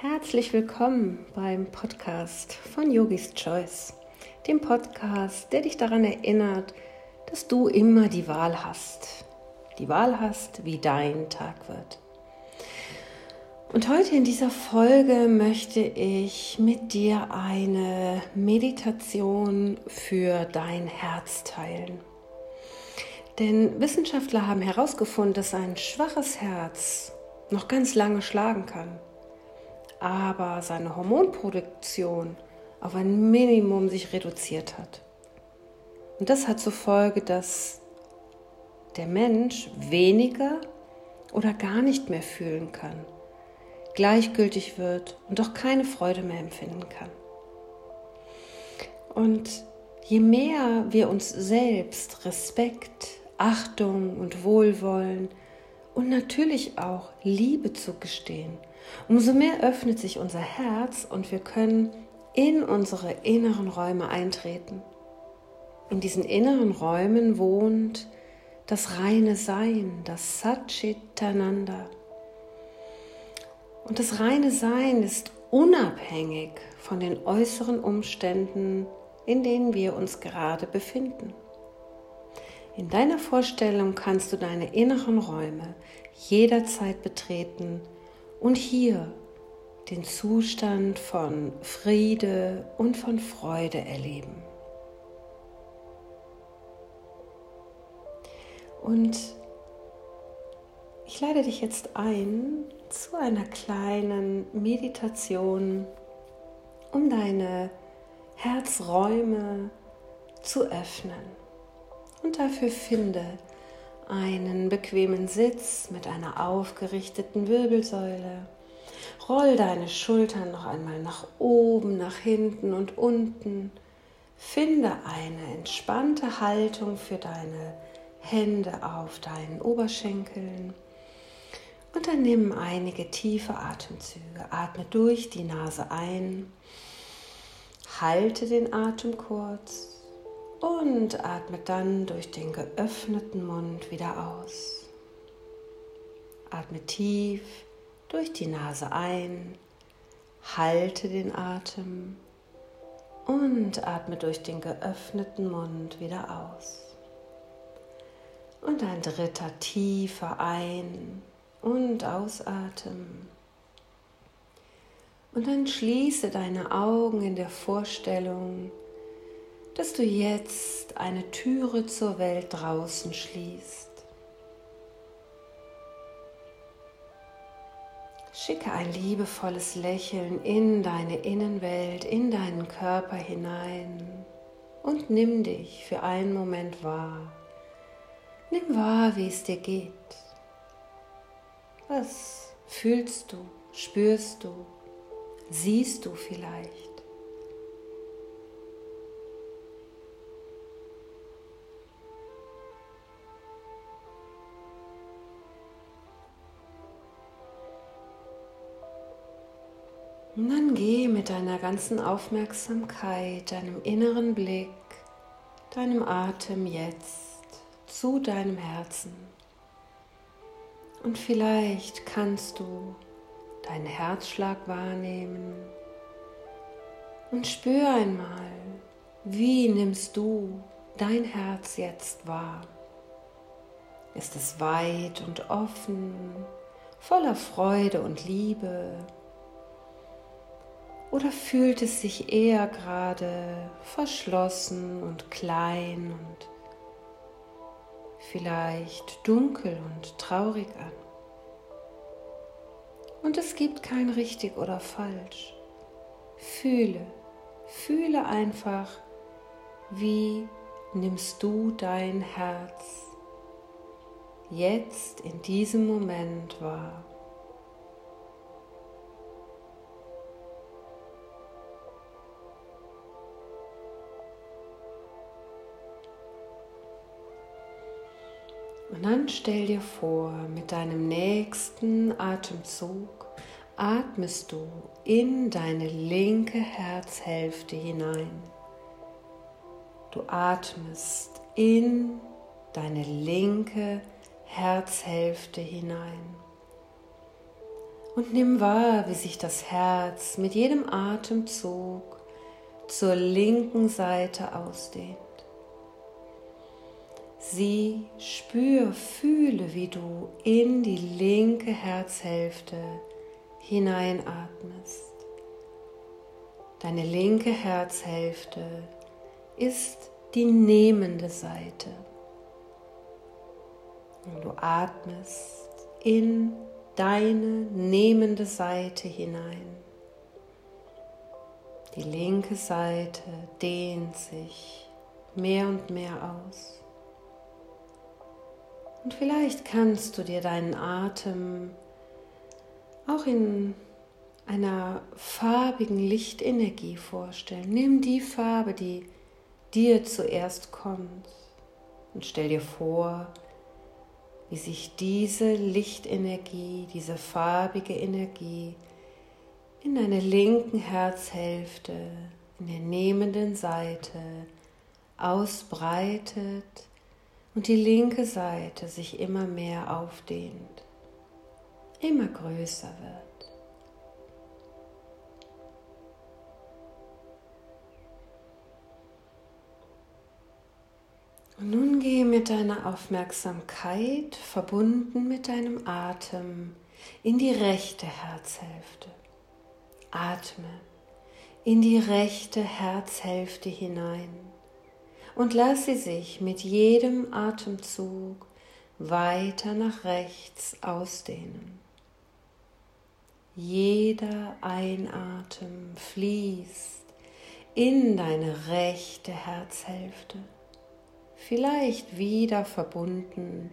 herzlich willkommen beim Podcast von Yogis Choice, dem Podcast, der dich daran erinnert, dass du immer die Wahl hast. Die Wahl hast, wie dein Tag wird. Und heute in dieser Folge möchte ich mit dir eine Meditation für dein Herz teilen. Denn Wissenschaftler haben herausgefunden, dass ein schwaches Herz noch ganz lange schlagen kann, aber seine Hormonproduktion auf ein Minimum sich reduziert hat. Und das hat zur Folge, dass der Mensch weniger oder gar nicht mehr fühlen kann, gleichgültig wird und auch keine Freude mehr empfinden kann. Und je mehr wir uns selbst Respekt, Achtung und Wohlwollen und natürlich auch Liebe zugestehen, umso mehr öffnet sich unser Herz und wir können in unsere inneren Räume eintreten. In diesen inneren Räumen wohnt das reine Sein, das Satchitananda. Und das reine Sein ist unabhängig von den äußeren Umständen, in denen wir uns gerade befinden. In deiner Vorstellung kannst du deine inneren Räume jederzeit betreten und hier den Zustand von Friede und von Freude erleben. Und ich lade dich jetzt ein zu einer kleinen Meditation, um deine Herzräume zu öffnen. Und dafür finde einen bequemen Sitz mit einer aufgerichteten Wirbelsäule. Roll deine Schultern noch einmal nach oben, nach hinten und unten. Finde eine entspannte Haltung für deine Hände auf deinen Oberschenkeln. Und dann nimm einige tiefe Atemzüge. Atme durch die Nase ein. Halte den Atem kurz und atme dann durch den geöffneten Mund wieder aus. Atme tief durch die Nase ein, halte den Atem und atme durch den geöffneten Mund wieder aus. Und ein dritter tiefer Ein- und Ausatmen. Und dann schließe deine Augen in der Vorstellung, dass du jetzt eine Türe zur Welt draußen schließt. Schicke ein liebevolles Lächeln in deine Innenwelt, in deinen Körper hinein und nimm dich für einen Moment wahr. Nimm wahr, wie es dir geht. Was fühlst du, spürst du, siehst du vielleicht? Und dann geh mit deiner ganzen Aufmerksamkeit, deinem inneren Blick, deinem Atem jetzt zu deinem Herzen. Und vielleicht kannst du deinen Herzschlag wahrnehmen und spür einmal, wie nimmst du dein Herz jetzt wahr? Ist es weit und offen, voller Freude und Liebe? Oder fühlt es sich eher gerade verschlossen und klein und vielleicht dunkel und traurig an? Und es gibt kein richtig oder falsch. Fühle, fühle einfach, wie nimmst du dein Herz jetzt in diesem Moment wahr. Und dann stell dir vor, mit deinem nächsten Atemzug atmest du in deine linke Herzhälfte hinein. Du atmest in deine linke Herzhälfte hinein. Und nimm wahr, wie sich das Herz mit jedem Atemzug zur linken Seite ausdehnt. Sieh, spür, fühle, wie du in die linke Herzhälfte hineinatmest. Deine linke Herzhälfte ist die nehmende Seite. Und du atmest in deine nehmende Seite hinein. Die linke Seite dehnt sich mehr und mehr aus. Und vielleicht kannst du dir deinen Atem auch in einer farbigen Lichtenergie vorstellen. Nimm die Farbe, die dir zuerst kommt und stell dir vor, wie sich diese Lichtenergie, diese farbige Energie in deiner linken Herzhälfte, in der nehmenden Seite ausbreitet und die linke Seite sich immer mehr aufdehnt, immer größer wird. Und nun gehe mit deiner Aufmerksamkeit, verbunden mit deinem Atem, in die rechte Herzhälfte. Atme in die rechte Herzhälfte hinein und lass sie sich mit jedem Atemzug weiter nach rechts ausdehnen. Jeder Einatmen fließt in deine rechte Herzhälfte vielleicht wieder verbunden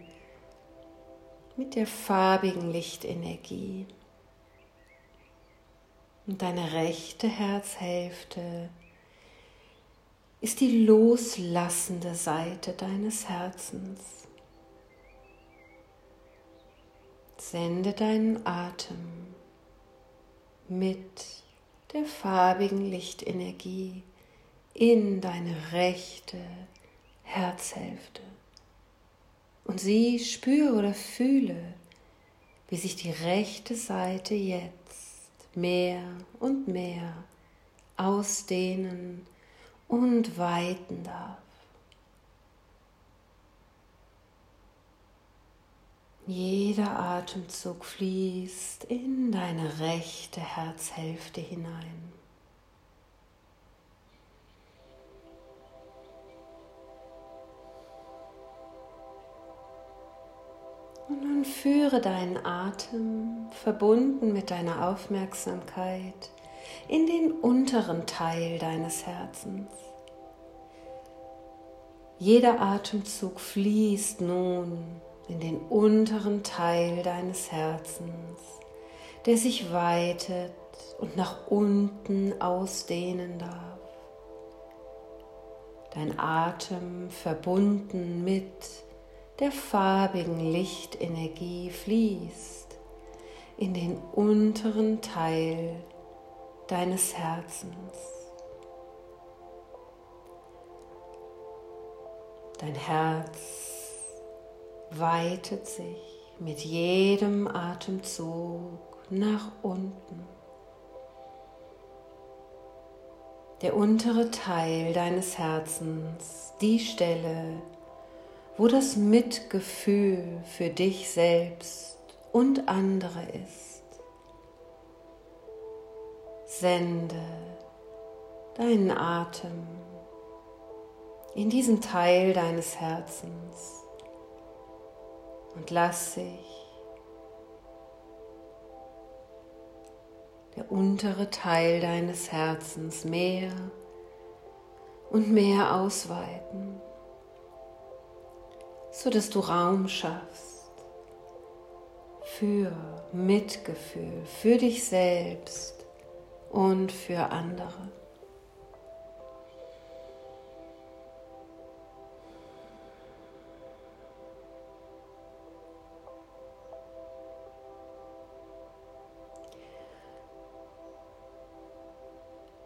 mit der farbigen Lichtenergie. Und deine rechte Herzhälfte ist die loslassende Seite deines Herzens. Sende deinen Atem mit der farbigen Lichtenergie in deine rechte Herzhälfte. Und sieh, spüre oder fühle, wie sich die rechte Seite jetzt mehr und mehr ausdehnen und weiten darf. Jeder Atemzug fließt in deine rechte Herzhälfte hinein. Und nun führe deinen Atem verbunden mit deiner Aufmerksamkeit in den unteren Teil deines Herzens. Jeder Atemzug fließt nun in den unteren Teil deines Herzens, der sich weitet und nach unten ausdehnen darf. Dein Atem verbunden mit der farbigen Lichtenergie fließt in den unteren Teil deines Herzens. Dein Herz weitet sich mit jedem Atemzug nach unten. Der untere Teil deines Herzens, die Stelle, wo das Mitgefühl für dich selbst und andere ist. Sende deinen Atem in diesen Teil deines Herzens und lass sich der untere Teil deines Herzens mehr und mehr ausweiten so dass du Raum schaffst für Mitgefühl, für dich selbst und für andere.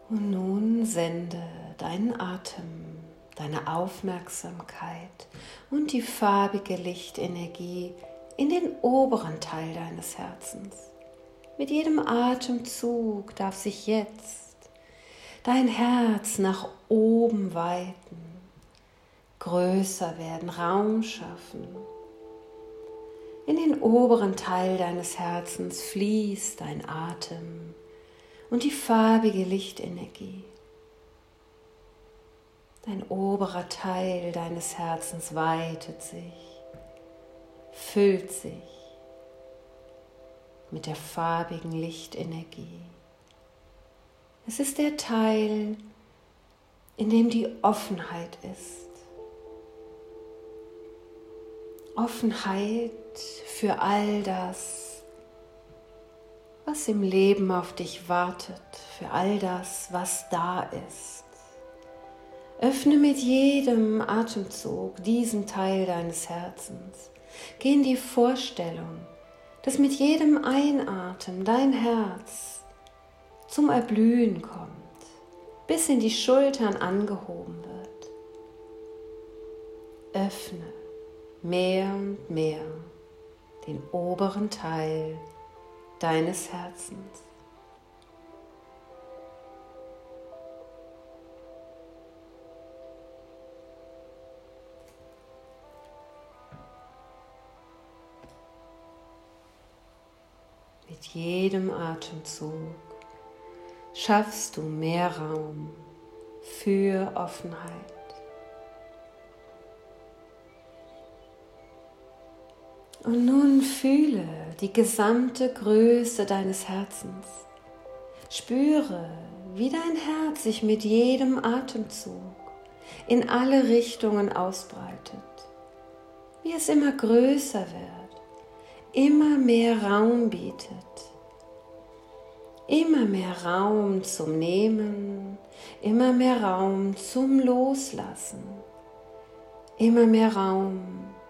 Und nun sende deinen Atem deine Aufmerksamkeit und die farbige Lichtenergie in den oberen Teil deines Herzens, Mit jedem Atemzug darf sich jetzt dein Herz nach oben weiten, größer werden, Raum schaffen. In den oberen Teil deines Herzens fließt dein Atem und die farbige Lichtenergie. Dein oberer Teil deines Herzens weitet sich, füllt sich mit der farbigen Lichtenergie. Es ist der Teil, in dem die Offenheit ist. Offenheit für all das, was im Leben auf dich wartet, für all das, was da ist. Öffne mit jedem Atemzug diesen Teil deines Herzens. Geh in die Vorstellung, dass mit jedem Einatmen dein Herz zum Erblühen kommt, bis in die Schultern angehoben wird. Öffne mehr und mehr den oberen Teil deines Herzens. Mit jedem Atemzug schaffst du mehr Raum für Offenheit. Und nun fühle die gesamte Größe deines Herzens. Spüre, wie dein Herz sich mit jedem Atemzug in alle Richtungen ausbreitet, wie es immer größer wird immer mehr Raum bietet. Immer mehr Raum zum Nehmen, immer mehr Raum zum Loslassen, immer mehr Raum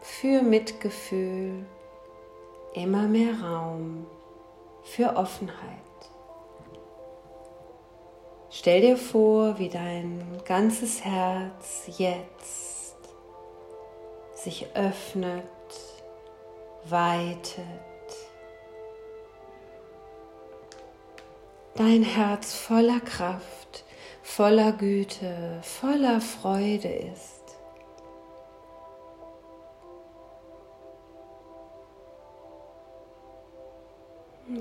für Mitgefühl, immer mehr Raum für Offenheit. Stell dir vor, wie dein ganzes Herz jetzt sich öffnet weitet. Dein Herz voller Kraft, voller Güte, voller Freude ist.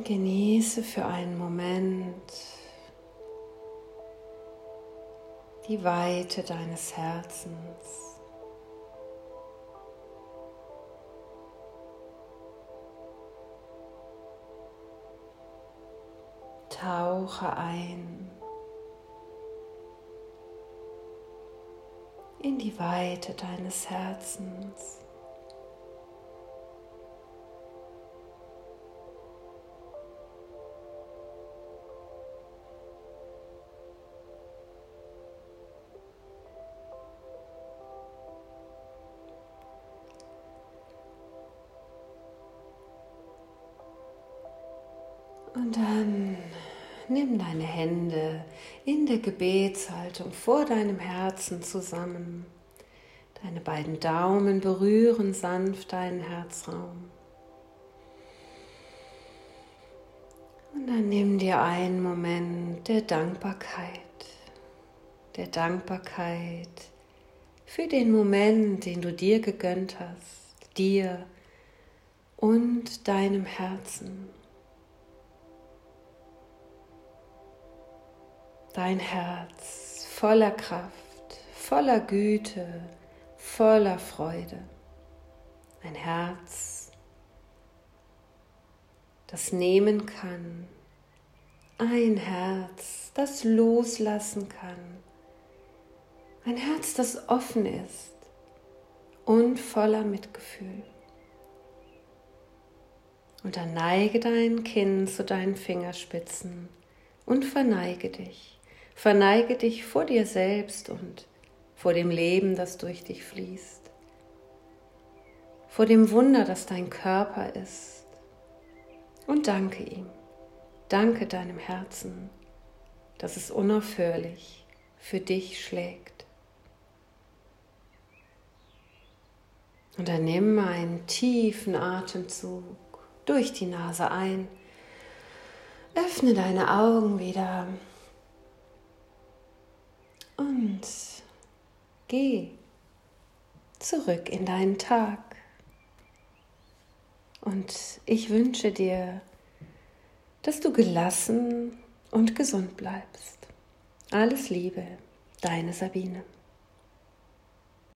Genieße für einen Moment die Weite deines Herzens. Tauche ein in die Weite deines Herzens. Und dann nimm deine Hände in der Gebetshaltung vor deinem Herzen zusammen. Deine beiden Daumen berühren sanft deinen Herzraum. Und dann nimm dir einen Moment der Dankbarkeit, der Dankbarkeit für den Moment, den du dir gegönnt hast, dir und deinem Herzen. Dein Herz voller Kraft, voller Güte, voller Freude. Ein Herz, das nehmen kann. Ein Herz, das loslassen kann. Ein Herz, das offen ist und voller Mitgefühl. Und dann neige dein Kinn zu deinen Fingerspitzen und verneige dich. Verneige dich vor dir selbst und vor dem Leben, das durch dich fließt, vor dem Wunder, das dein Körper ist. Und danke ihm, danke deinem Herzen, dass es unaufhörlich für dich schlägt. Und dann nimm einen tiefen Atemzug durch die Nase ein Öffne deine Augen wieder und geh zurück in deinen Tag. Und ich wünsche dir, dass du gelassen und gesund bleibst. Alles Liebe, deine Sabine.